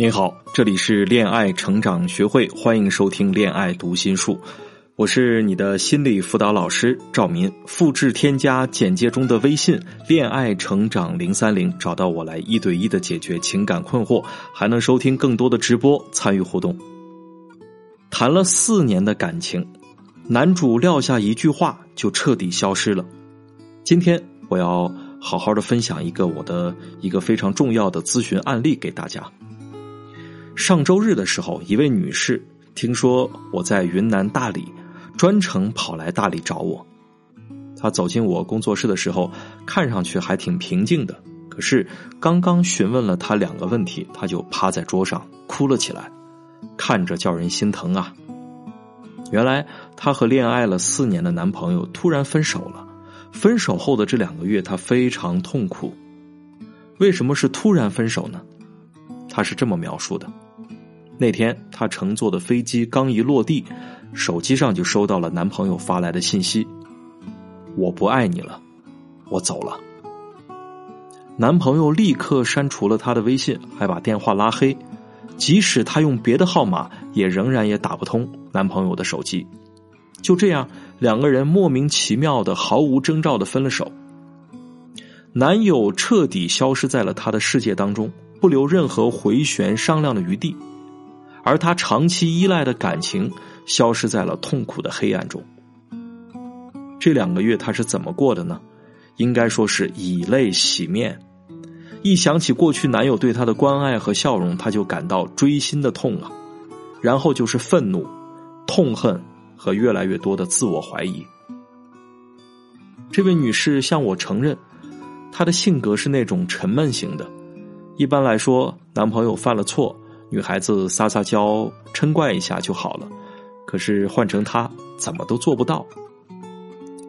您好，这里是恋爱成长学会，欢迎收听《恋爱读心术》，我是你的心理辅导老师赵民。复制添加简介中的微信“恋爱成长零三零”，找到我来一对一的解决情感困惑，还能收听更多的直播，参与互动。谈了四年的感情，男主撂下一句话就彻底消失了。今天我要好好的分享一个我的一个非常重要的咨询案例给大家。上周日的时候，一位女士听说我在云南大理，专程跑来大理找我。她走进我工作室的时候，看上去还挺平静的。可是刚刚询问了她两个问题，她就趴在桌上哭了起来，看着叫人心疼啊。原来她和恋爱了四年的男朋友突然分手了，分手后的这两个月，她非常痛苦。为什么是突然分手呢？她是这么描述的。那天，她乘坐的飞机刚一落地，手机上就收到了男朋友发来的信息：“我不爱你了，我走了。”男朋友立刻删除了她的微信，还把电话拉黑。即使她用别的号码，也仍然也打不通男朋友的手机。就这样，两个人莫名其妙的、毫无征兆的分了手。男友彻底消失在了她的世界当中，不留任何回旋商量的余地。而他长期依赖的感情消失在了痛苦的黑暗中。这两个月他是怎么过的呢？应该说是以泪洗面。一想起过去男友对她的关爱和笑容，她就感到锥心的痛啊。然后就是愤怒、痛恨和越来越多的自我怀疑。这位女士向我承认，她的性格是那种沉闷型的。一般来说，男朋友犯了错。女孩子撒撒娇、嗔怪一下就好了，可是换成她怎么都做不到。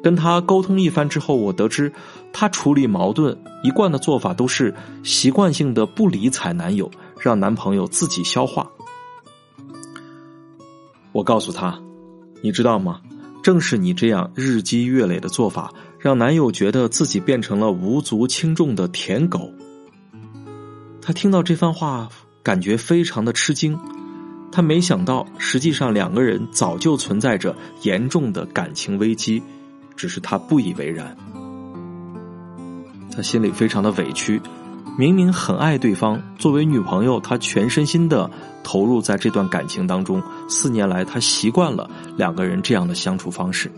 跟她沟通一番之后，我得知她处理矛盾一贯的做法都是习惯性的不理睬男友，让男朋友自己消化。我告诉她：“你知道吗？正是你这样日积月累的做法，让男友觉得自己变成了无足轻重的舔狗。”他听到这番话。感觉非常的吃惊，他没想到，实际上两个人早就存在着严重的感情危机，只是他不以为然。他心里非常的委屈，明明很爱对方，作为女朋友，他全身心的投入在这段感情当中。四年来，他习惯了两个人这样的相处方式。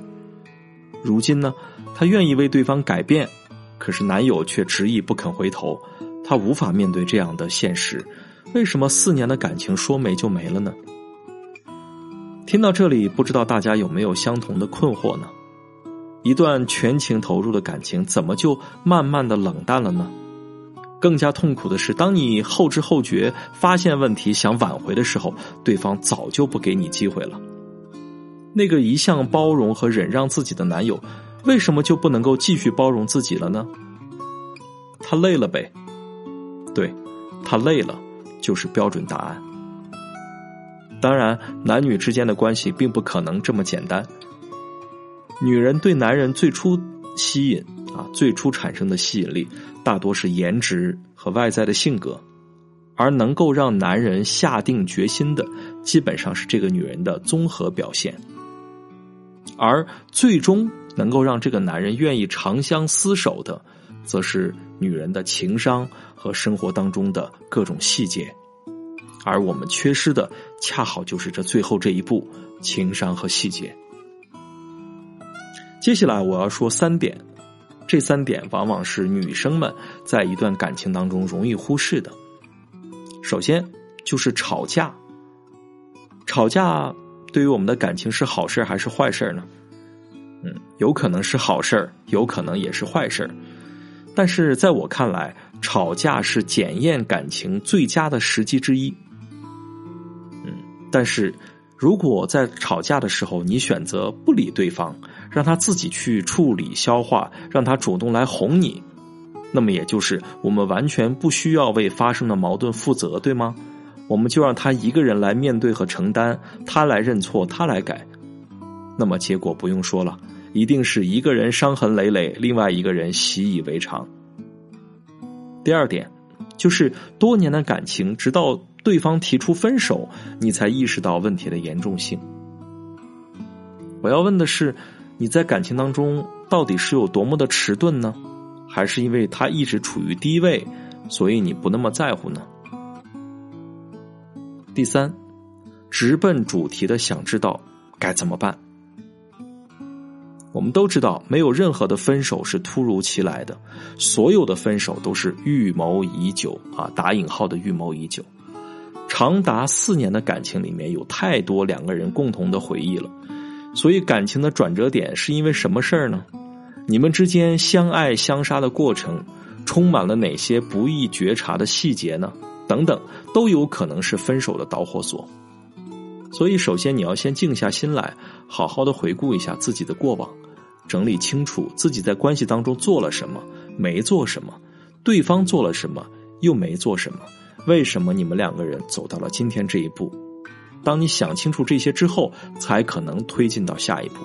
如今呢，他愿意为对方改变，可是男友却执意不肯回头，他无法面对这样的现实。为什么四年的感情说没就没了呢？听到这里，不知道大家有没有相同的困惑呢？一段全情投入的感情，怎么就慢慢的冷淡了呢？更加痛苦的是，当你后知后觉发现问题，想挽回的时候，对方早就不给你机会了。那个一向包容和忍让自己的男友，为什么就不能够继续包容自己了呢？他累了呗？对，他累了。就是标准答案。当然，男女之间的关系并不可能这么简单。女人对男人最初吸引啊，最初产生的吸引力大多是颜值和外在的性格，而能够让男人下定决心的，基本上是这个女人的综合表现。而最终能够让这个男人愿意长相厮守的，则是女人的情商。和生活当中的各种细节，而我们缺失的恰好就是这最后这一步情商和细节。接下来我要说三点，这三点往往是女生们在一段感情当中容易忽视的。首先就是吵架，吵架对于我们的感情是好事还是坏事呢？嗯，有可能是好事有可能也是坏事但是在我看来。吵架是检验感情最佳的时机之一。嗯，但是如果在吵架的时候你选择不理对方，让他自己去处理消化，让他主动来哄你，那么也就是我们完全不需要为发生的矛盾负责，对吗？我们就让他一个人来面对和承担，他来认错，他来改。那么结果不用说了，一定是一个人伤痕累累，另外一个人习以为常。第二点，就是多年的感情，直到对方提出分手，你才意识到问题的严重性。我要问的是，你在感情当中到底是有多么的迟钝呢？还是因为他一直处于低位，所以你不那么在乎呢？第三，直奔主题的想知道该怎么办。我们都知道，没有任何的分手是突如其来的，所有的分手都是预谋已久啊，打引号的预谋已久。长达四年的感情里面有太多两个人共同的回忆了，所以感情的转折点是因为什么事儿呢？你们之间相爱相杀的过程，充满了哪些不易觉察的细节呢？等等，都有可能是分手的导火索。所以，首先你要先静下心来，好好的回顾一下自己的过往，整理清楚自己在关系当中做了什么，没做什么，对方做了什么，又没做什么，为什么你们两个人走到了今天这一步？当你想清楚这些之后，才可能推进到下一步。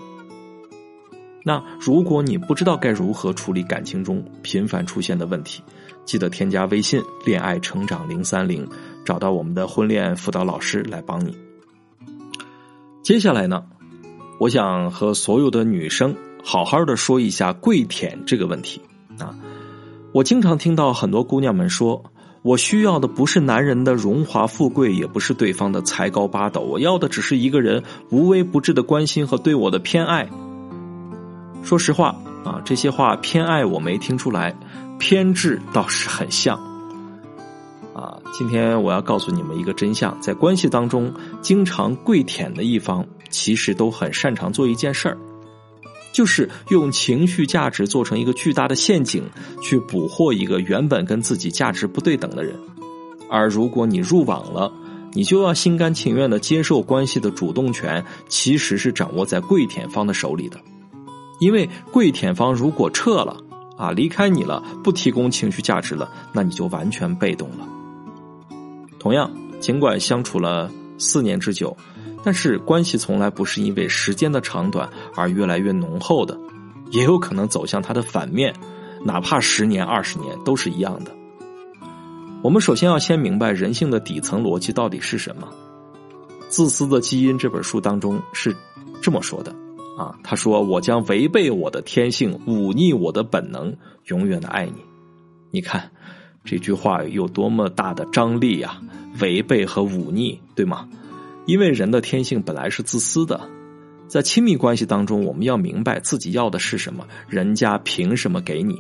那如果你不知道该如何处理感情中频繁出现的问题，记得添加微信“恋爱成长零三零”，找到我们的婚恋辅导老师来帮你。接下来呢，我想和所有的女生好好的说一下跪舔这个问题啊。我经常听到很多姑娘们说，我需要的不是男人的荣华富贵，也不是对方的才高八斗，我要的只是一个人无微不至的关心和对我的偏爱。说实话啊，这些话偏爱我没听出来，偏执倒是很像。啊，今天我要告诉你们一个真相：在关系当中，经常跪舔的一方，其实都很擅长做一件事儿，就是用情绪价值做成一个巨大的陷阱，去捕获一个原本跟自己价值不对等的人。而如果你入网了，你就要心甘情愿的接受关系的主动权，其实是掌握在跪舔方的手里的。因为跪舔方如果撤了，啊，离开你了，不提供情绪价值了，那你就完全被动了。同样，尽管相处了四年之久，但是关系从来不是因为时间的长短而越来越浓厚的，也有可能走向它的反面，哪怕十年、二十年都是一样的。我们首先要先明白人性的底层逻辑到底是什么。《自私的基因》这本书当中是这么说的啊，他说：“我将违背我的天性，忤逆我的本能，永远的爱你。”你看。这句话有多么大的张力呀！违背和忤逆，对吗？因为人的天性本来是自私的，在亲密关系当中，我们要明白自己要的是什么，人家凭什么给你？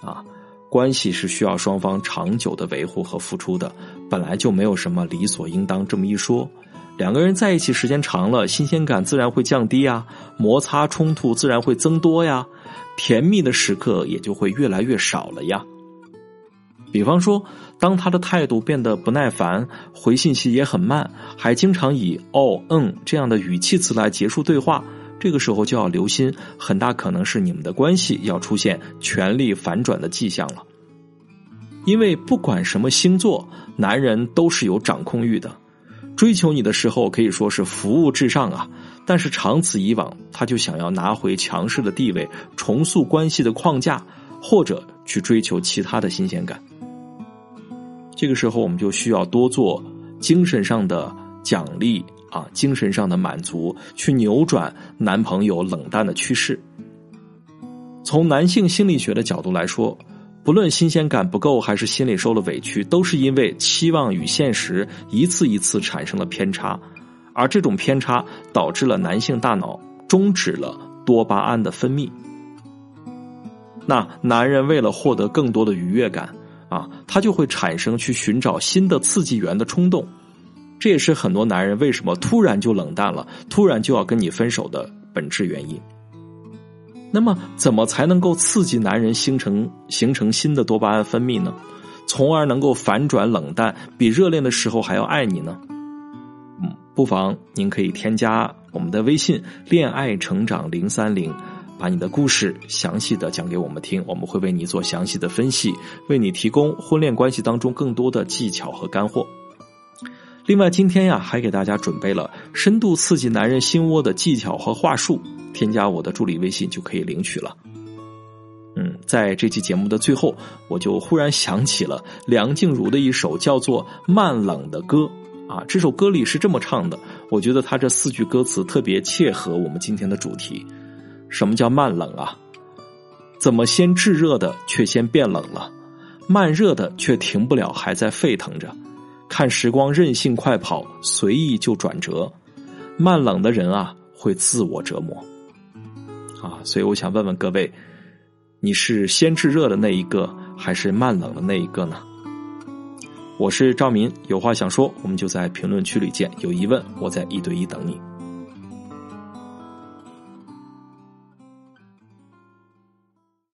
啊，关系是需要双方长久的维护和付出的，本来就没有什么理所应当这么一说。两个人在一起时间长了，新鲜感自然会降低呀，摩擦冲突自然会增多呀，甜蜜的时刻也就会越来越少了呀。比方说，当他的态度变得不耐烦，回信息也很慢，还经常以“哦”“嗯”这样的语气词来结束对话，这个时候就要留心，很大可能是你们的关系要出现权力反转的迹象了。因为不管什么星座，男人都是有掌控欲的，追求你的时候可以说是服务至上啊，但是长此以往，他就想要拿回强势的地位，重塑关系的框架，或者去追求其他的新鲜感。这个时候，我们就需要多做精神上的奖励啊，精神上的满足，去扭转男朋友冷淡的趋势。从男性心理学的角度来说，不论新鲜感不够还是心里受了委屈，都是因为期望与现实一次一次产生了偏差，而这种偏差导致了男性大脑终止了多巴胺的分泌。那男人为了获得更多的愉悦感。啊，他就会产生去寻找新的刺激源的冲动，这也是很多男人为什么突然就冷淡了，突然就要跟你分手的本质原因。那么，怎么才能够刺激男人形成形成新的多巴胺分泌呢？从而能够反转冷淡，比热恋的时候还要爱你呢？嗯，不妨您可以添加我们的微信“恋爱成长零三零”。把你的故事详细的讲给我们听，我们会为你做详细的分析，为你提供婚恋关系当中更多的技巧和干货。另外，今天呀，还给大家准备了深度刺激男人心窝的技巧和话术，添加我的助理微信就可以领取了。嗯，在这期节目的最后，我就忽然想起了梁静茹的一首叫做《慢冷》的歌啊。这首歌里是这么唱的，我觉得他这四句歌词特别切合我们今天的主题。什么叫慢冷啊？怎么先炙热的却先变冷了？慢热的却停不了，还在沸腾着。看时光任性快跑，随意就转折。慢冷的人啊，会自我折磨。啊，所以我想问问各位。你是先炙热的那一个，还是慢冷的那一个呢？我是赵明，有话想说，我们就在评论区里见。有疑问，我在一对一等你。